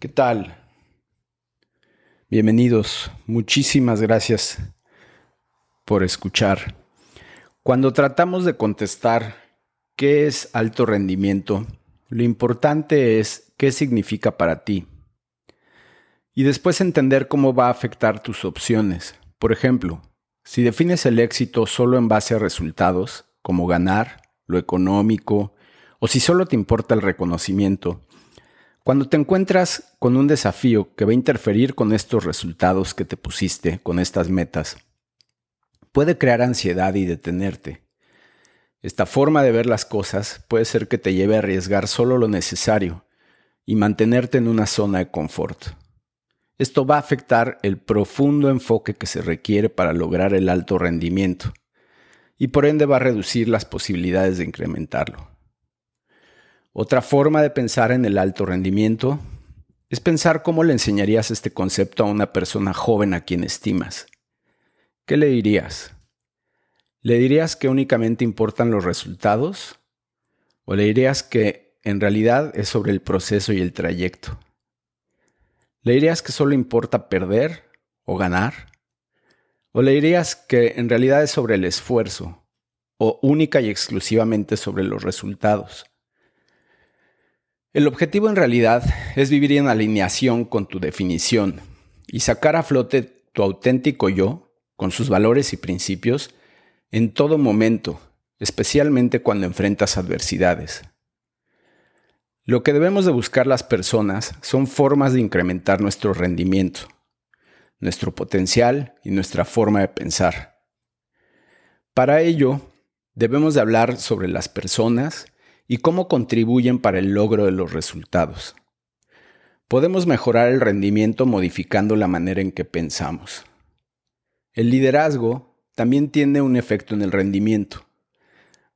¿Qué tal? Bienvenidos. Muchísimas gracias por escuchar. Cuando tratamos de contestar qué es alto rendimiento, lo importante es qué significa para ti. Y después entender cómo va a afectar tus opciones. Por ejemplo, si defines el éxito solo en base a resultados, como ganar, lo económico, o si solo te importa el reconocimiento, cuando te encuentras con un desafío que va a interferir con estos resultados que te pusiste, con estas metas, puede crear ansiedad y detenerte. Esta forma de ver las cosas puede ser que te lleve a arriesgar solo lo necesario y mantenerte en una zona de confort. Esto va a afectar el profundo enfoque que se requiere para lograr el alto rendimiento y por ende va a reducir las posibilidades de incrementarlo. Otra forma de pensar en el alto rendimiento es pensar cómo le enseñarías este concepto a una persona joven a quien estimas. ¿Qué le dirías? ¿Le dirías que únicamente importan los resultados? ¿O le dirías que en realidad es sobre el proceso y el trayecto? ¿Le dirías que solo importa perder o ganar? ¿O le dirías que en realidad es sobre el esfuerzo o única y exclusivamente sobre los resultados? El objetivo en realidad es vivir en alineación con tu definición y sacar a flote tu auténtico yo, con sus valores y principios, en todo momento, especialmente cuando enfrentas adversidades. Lo que debemos de buscar las personas son formas de incrementar nuestro rendimiento, nuestro potencial y nuestra forma de pensar. Para ello, debemos de hablar sobre las personas y cómo contribuyen para el logro de los resultados. Podemos mejorar el rendimiento modificando la manera en que pensamos. El liderazgo también tiene un efecto en el rendimiento.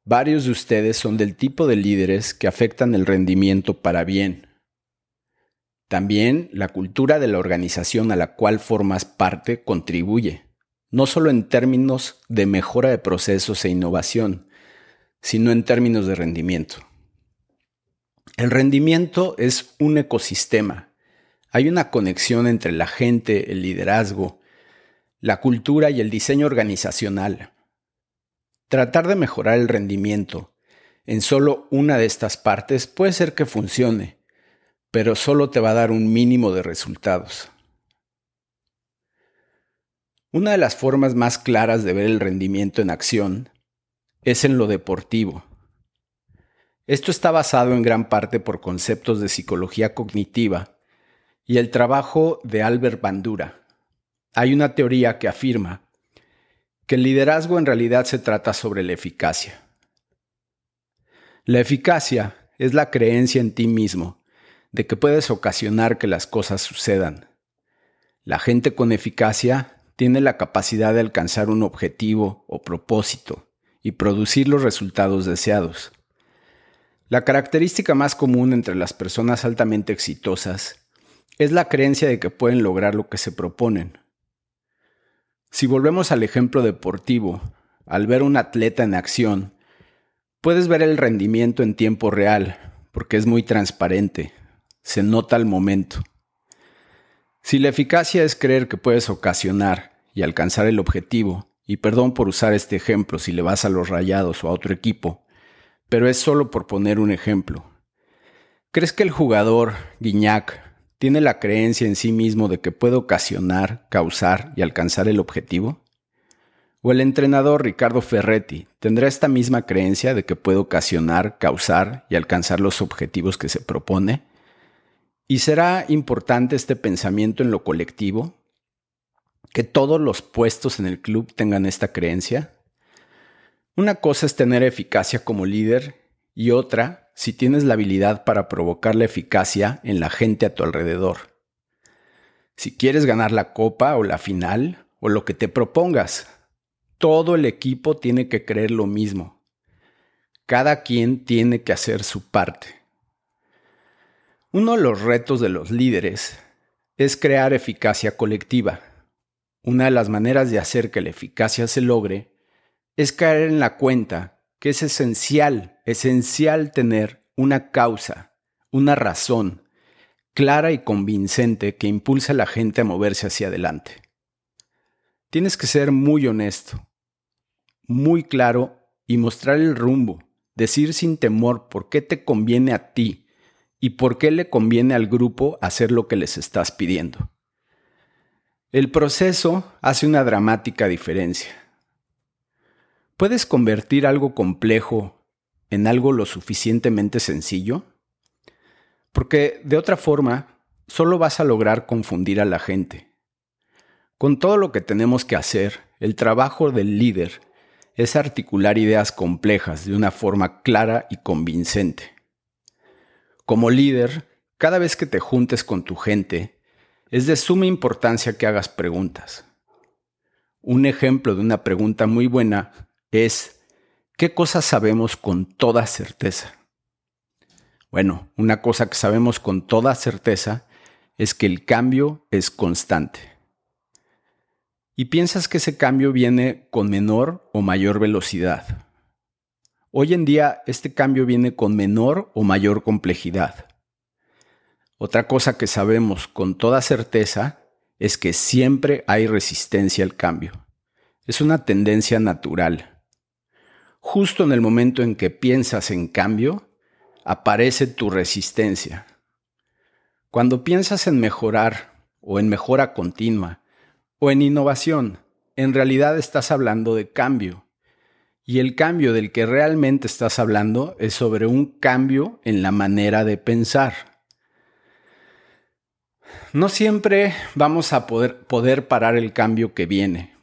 Varios de ustedes son del tipo de líderes que afectan el rendimiento para bien. También la cultura de la organización a la cual formas parte contribuye, no solo en términos de mejora de procesos e innovación, sino en términos de rendimiento. El rendimiento es un ecosistema. Hay una conexión entre la gente, el liderazgo, la cultura y el diseño organizacional. Tratar de mejorar el rendimiento en solo una de estas partes puede ser que funcione, pero solo te va a dar un mínimo de resultados. Una de las formas más claras de ver el rendimiento en acción es en lo deportivo. Esto está basado en gran parte por conceptos de psicología cognitiva y el trabajo de Albert Bandura. Hay una teoría que afirma que el liderazgo en realidad se trata sobre la eficacia. La eficacia es la creencia en ti mismo de que puedes ocasionar que las cosas sucedan. La gente con eficacia tiene la capacidad de alcanzar un objetivo o propósito y producir los resultados deseados. La característica más común entre las personas altamente exitosas es la creencia de que pueden lograr lo que se proponen. Si volvemos al ejemplo deportivo, al ver un atleta en acción, puedes ver el rendimiento en tiempo real, porque es muy transparente, se nota al momento. Si la eficacia es creer que puedes ocasionar y alcanzar el objetivo, y perdón por usar este ejemplo si le vas a los rayados o a otro equipo, pero es solo por poner un ejemplo. ¿Crees que el jugador, Guiñac, tiene la creencia en sí mismo de que puede ocasionar, causar y alcanzar el objetivo? ¿O el entrenador Ricardo Ferretti tendrá esta misma creencia de que puede ocasionar, causar y alcanzar los objetivos que se propone? ¿Y será importante este pensamiento en lo colectivo? Que todos los puestos en el club tengan esta creencia? Una cosa es tener eficacia como líder y otra si tienes la habilidad para provocar la eficacia en la gente a tu alrededor. Si quieres ganar la copa o la final o lo que te propongas, todo el equipo tiene que creer lo mismo. Cada quien tiene que hacer su parte. Uno de los retos de los líderes es crear eficacia colectiva una de las maneras de hacer que la eficacia se logre es caer en la cuenta que es esencial, esencial tener una causa, una razón, clara y convincente que impulsa a la gente a moverse hacia adelante. Tienes que ser muy honesto, muy claro y mostrar el rumbo, decir sin temor por qué te conviene a ti y por qué le conviene al grupo hacer lo que les estás pidiendo. El proceso hace una dramática diferencia. ¿Puedes convertir algo complejo en algo lo suficientemente sencillo? Porque de otra forma, solo vas a lograr confundir a la gente. Con todo lo que tenemos que hacer, el trabajo del líder es articular ideas complejas de una forma clara y convincente. Como líder, cada vez que te juntes con tu gente, es de suma importancia que hagas preguntas. Un ejemplo de una pregunta muy buena es, ¿qué cosas sabemos con toda certeza? Bueno, una cosa que sabemos con toda certeza es que el cambio es constante. Y piensas que ese cambio viene con menor o mayor velocidad. Hoy en día este cambio viene con menor o mayor complejidad. Otra cosa que sabemos con toda certeza es que siempre hay resistencia al cambio. Es una tendencia natural. Justo en el momento en que piensas en cambio, aparece tu resistencia. Cuando piensas en mejorar o en mejora continua o en innovación, en realidad estás hablando de cambio. Y el cambio del que realmente estás hablando es sobre un cambio en la manera de pensar. No siempre vamos a poder, poder parar el cambio que viene,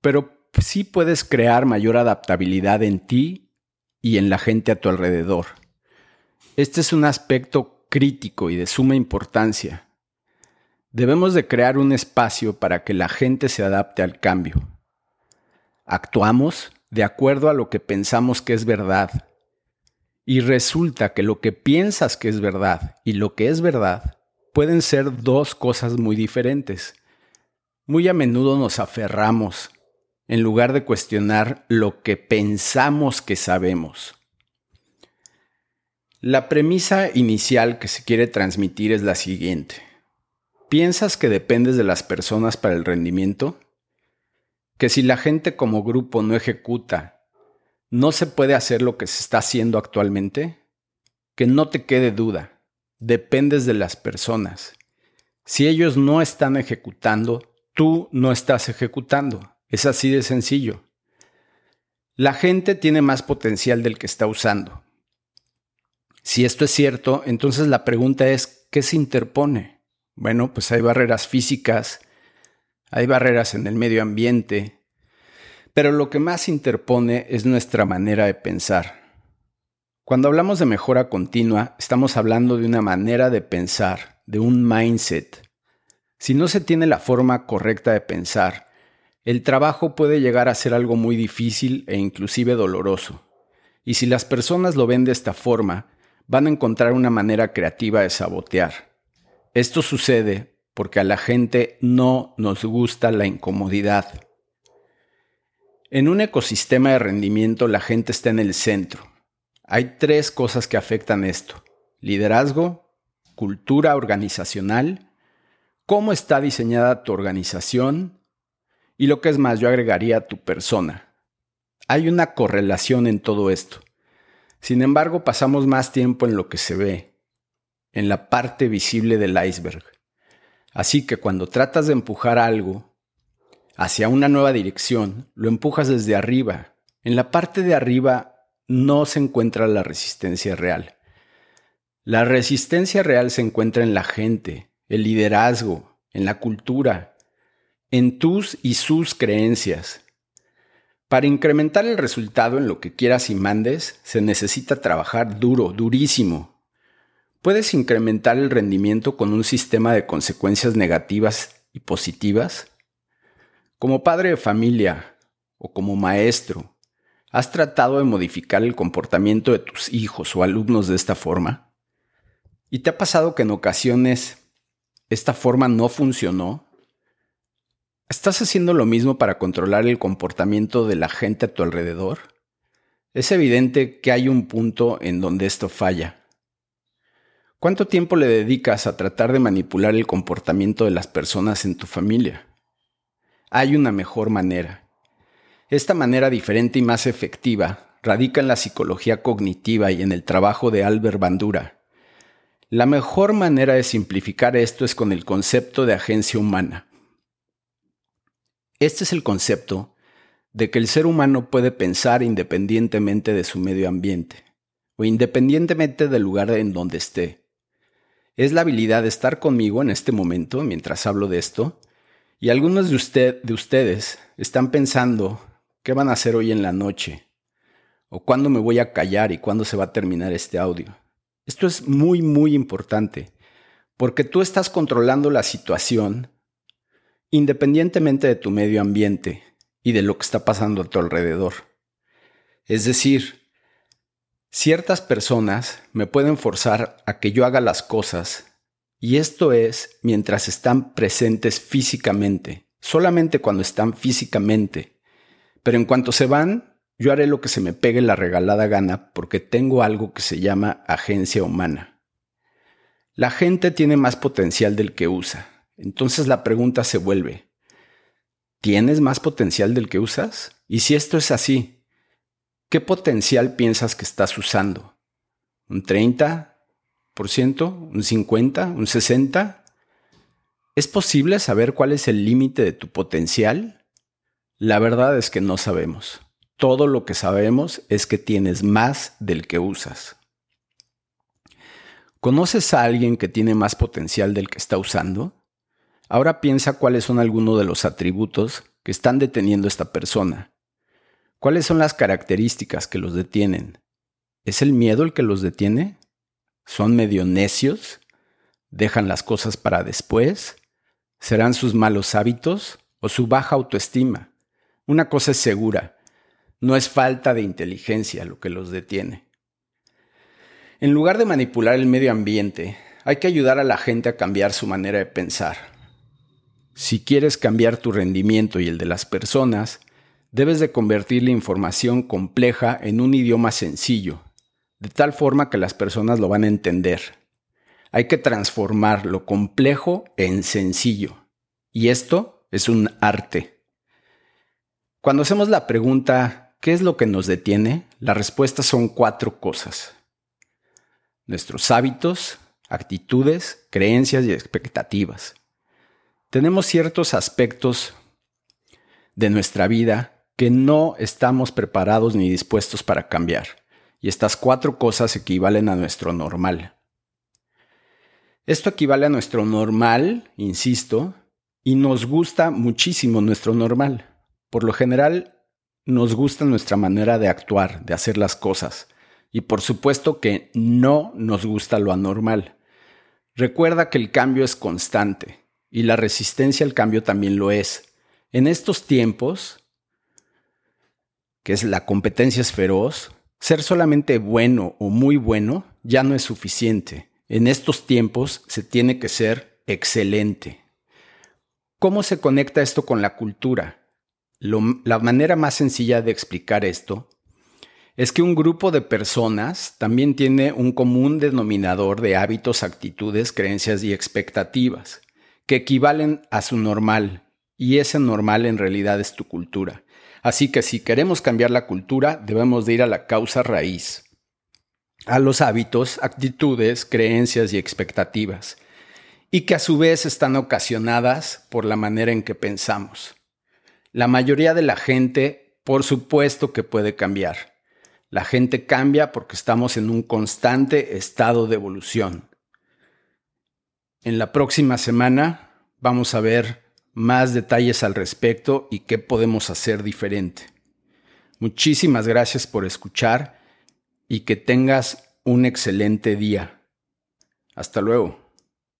pero sí puedes crear mayor adaptabilidad en ti y en la gente a tu alrededor. Este es un aspecto crítico y de suma importancia. Debemos de crear un espacio para que la gente se adapte al cambio. Actuamos de acuerdo a lo que pensamos que es verdad. Y resulta que lo que piensas que es verdad y lo que es verdad pueden ser dos cosas muy diferentes. Muy a menudo nos aferramos en lugar de cuestionar lo que pensamos que sabemos. La premisa inicial que se quiere transmitir es la siguiente. ¿Piensas que dependes de las personas para el rendimiento? ¿Que si la gente como grupo no ejecuta, no se puede hacer lo que se está haciendo actualmente? Que no te quede duda, dependes de las personas. Si ellos no están ejecutando, tú no estás ejecutando. Es así de sencillo. La gente tiene más potencial del que está usando. Si esto es cierto, entonces la pregunta es, ¿qué se interpone? Bueno, pues hay barreras físicas, hay barreras en el medio ambiente, pero lo que más interpone es nuestra manera de pensar. Cuando hablamos de mejora continua, estamos hablando de una manera de pensar, de un mindset. Si no se tiene la forma correcta de pensar, el trabajo puede llegar a ser algo muy difícil e inclusive doloroso. Y si las personas lo ven de esta forma, van a encontrar una manera creativa de sabotear. Esto sucede porque a la gente no nos gusta la incomodidad. En un ecosistema de rendimiento la gente está en el centro. Hay tres cosas que afectan esto. Liderazgo, cultura organizacional, cómo está diseñada tu organización y lo que es más, yo agregaría tu persona. Hay una correlación en todo esto. Sin embargo, pasamos más tiempo en lo que se ve, en la parte visible del iceberg. Así que cuando tratas de empujar algo hacia una nueva dirección, lo empujas desde arriba. En la parte de arriba no se encuentra la resistencia real. La resistencia real se encuentra en la gente, el liderazgo, en la cultura, en tus y sus creencias, para incrementar el resultado en lo que quieras y mandes, se necesita trabajar duro, durísimo. Puedes incrementar el rendimiento con un sistema de consecuencias negativas y positivas. Como padre de familia o como maestro, ¿has tratado de modificar el comportamiento de tus hijos o alumnos de esta forma? ¿Y te ha pasado que en ocasiones esta forma no funcionó ¿Estás haciendo lo mismo para controlar el comportamiento de la gente a tu alrededor? Es evidente que hay un punto en donde esto falla. ¿Cuánto tiempo le dedicas a tratar de manipular el comportamiento de las personas en tu familia? Hay una mejor manera. Esta manera diferente y más efectiva radica en la psicología cognitiva y en el trabajo de Albert Bandura. La mejor manera de simplificar esto es con el concepto de agencia humana. Este es el concepto de que el ser humano puede pensar independientemente de su medio ambiente o independientemente del lugar en donde esté es la habilidad de estar conmigo en este momento mientras hablo de esto. Y algunos de, usted, de ustedes están pensando qué van a hacer hoy en la noche, o cuándo me voy a callar y cuándo se va a terminar este audio. Esto es muy, muy importante, porque tú estás controlando la situación independientemente de tu medio ambiente y de lo que está pasando a tu alrededor. Es decir, Ciertas personas me pueden forzar a que yo haga las cosas y esto es mientras están presentes físicamente, solamente cuando están físicamente. Pero en cuanto se van, yo haré lo que se me pegue la regalada gana porque tengo algo que se llama agencia humana. La gente tiene más potencial del que usa. Entonces la pregunta se vuelve, ¿tienes más potencial del que usas? Y si esto es así, ¿Qué potencial piensas que estás usando? ¿Un 30%? ¿Un 50%? ¿Un 60%? ¿Es posible saber cuál es el límite de tu potencial? La verdad es que no sabemos. Todo lo que sabemos es que tienes más del que usas. ¿Conoces a alguien que tiene más potencial del que está usando? Ahora piensa cuáles son algunos de los atributos que están deteniendo a esta persona ¿Cuáles son las características que los detienen? ¿Es el miedo el que los detiene? ¿Son medio necios? ¿Dejan las cosas para después? ¿Serán sus malos hábitos o su baja autoestima? Una cosa es segura, no es falta de inteligencia lo que los detiene. En lugar de manipular el medio ambiente, hay que ayudar a la gente a cambiar su manera de pensar. Si quieres cambiar tu rendimiento y el de las personas, debes de convertir la información compleja en un idioma sencillo, de tal forma que las personas lo van a entender. Hay que transformar lo complejo en sencillo. Y esto es un arte. Cuando hacemos la pregunta, ¿qué es lo que nos detiene? La respuesta son cuatro cosas. Nuestros hábitos, actitudes, creencias y expectativas. Tenemos ciertos aspectos de nuestra vida que no estamos preparados ni dispuestos para cambiar. Y estas cuatro cosas equivalen a nuestro normal. Esto equivale a nuestro normal, insisto, y nos gusta muchísimo nuestro normal. Por lo general, nos gusta nuestra manera de actuar, de hacer las cosas. Y por supuesto que no nos gusta lo anormal. Recuerda que el cambio es constante y la resistencia al cambio también lo es. En estos tiempos, que es la competencia es feroz, ser solamente bueno o muy bueno ya no es suficiente. En estos tiempos se tiene que ser excelente. ¿Cómo se conecta esto con la cultura? La manera más sencilla de explicar esto es que un grupo de personas también tiene un común denominador de hábitos, actitudes, creencias y expectativas, que equivalen a su normal, y ese normal en realidad es tu cultura. Así que si queremos cambiar la cultura, debemos de ir a la causa raíz, a los hábitos, actitudes, creencias y expectativas, y que a su vez están ocasionadas por la manera en que pensamos. La mayoría de la gente, por supuesto que puede cambiar. La gente cambia porque estamos en un constante estado de evolución. En la próxima semana vamos a ver más detalles al respecto y qué podemos hacer diferente. Muchísimas gracias por escuchar y que tengas un excelente día. Hasta luego.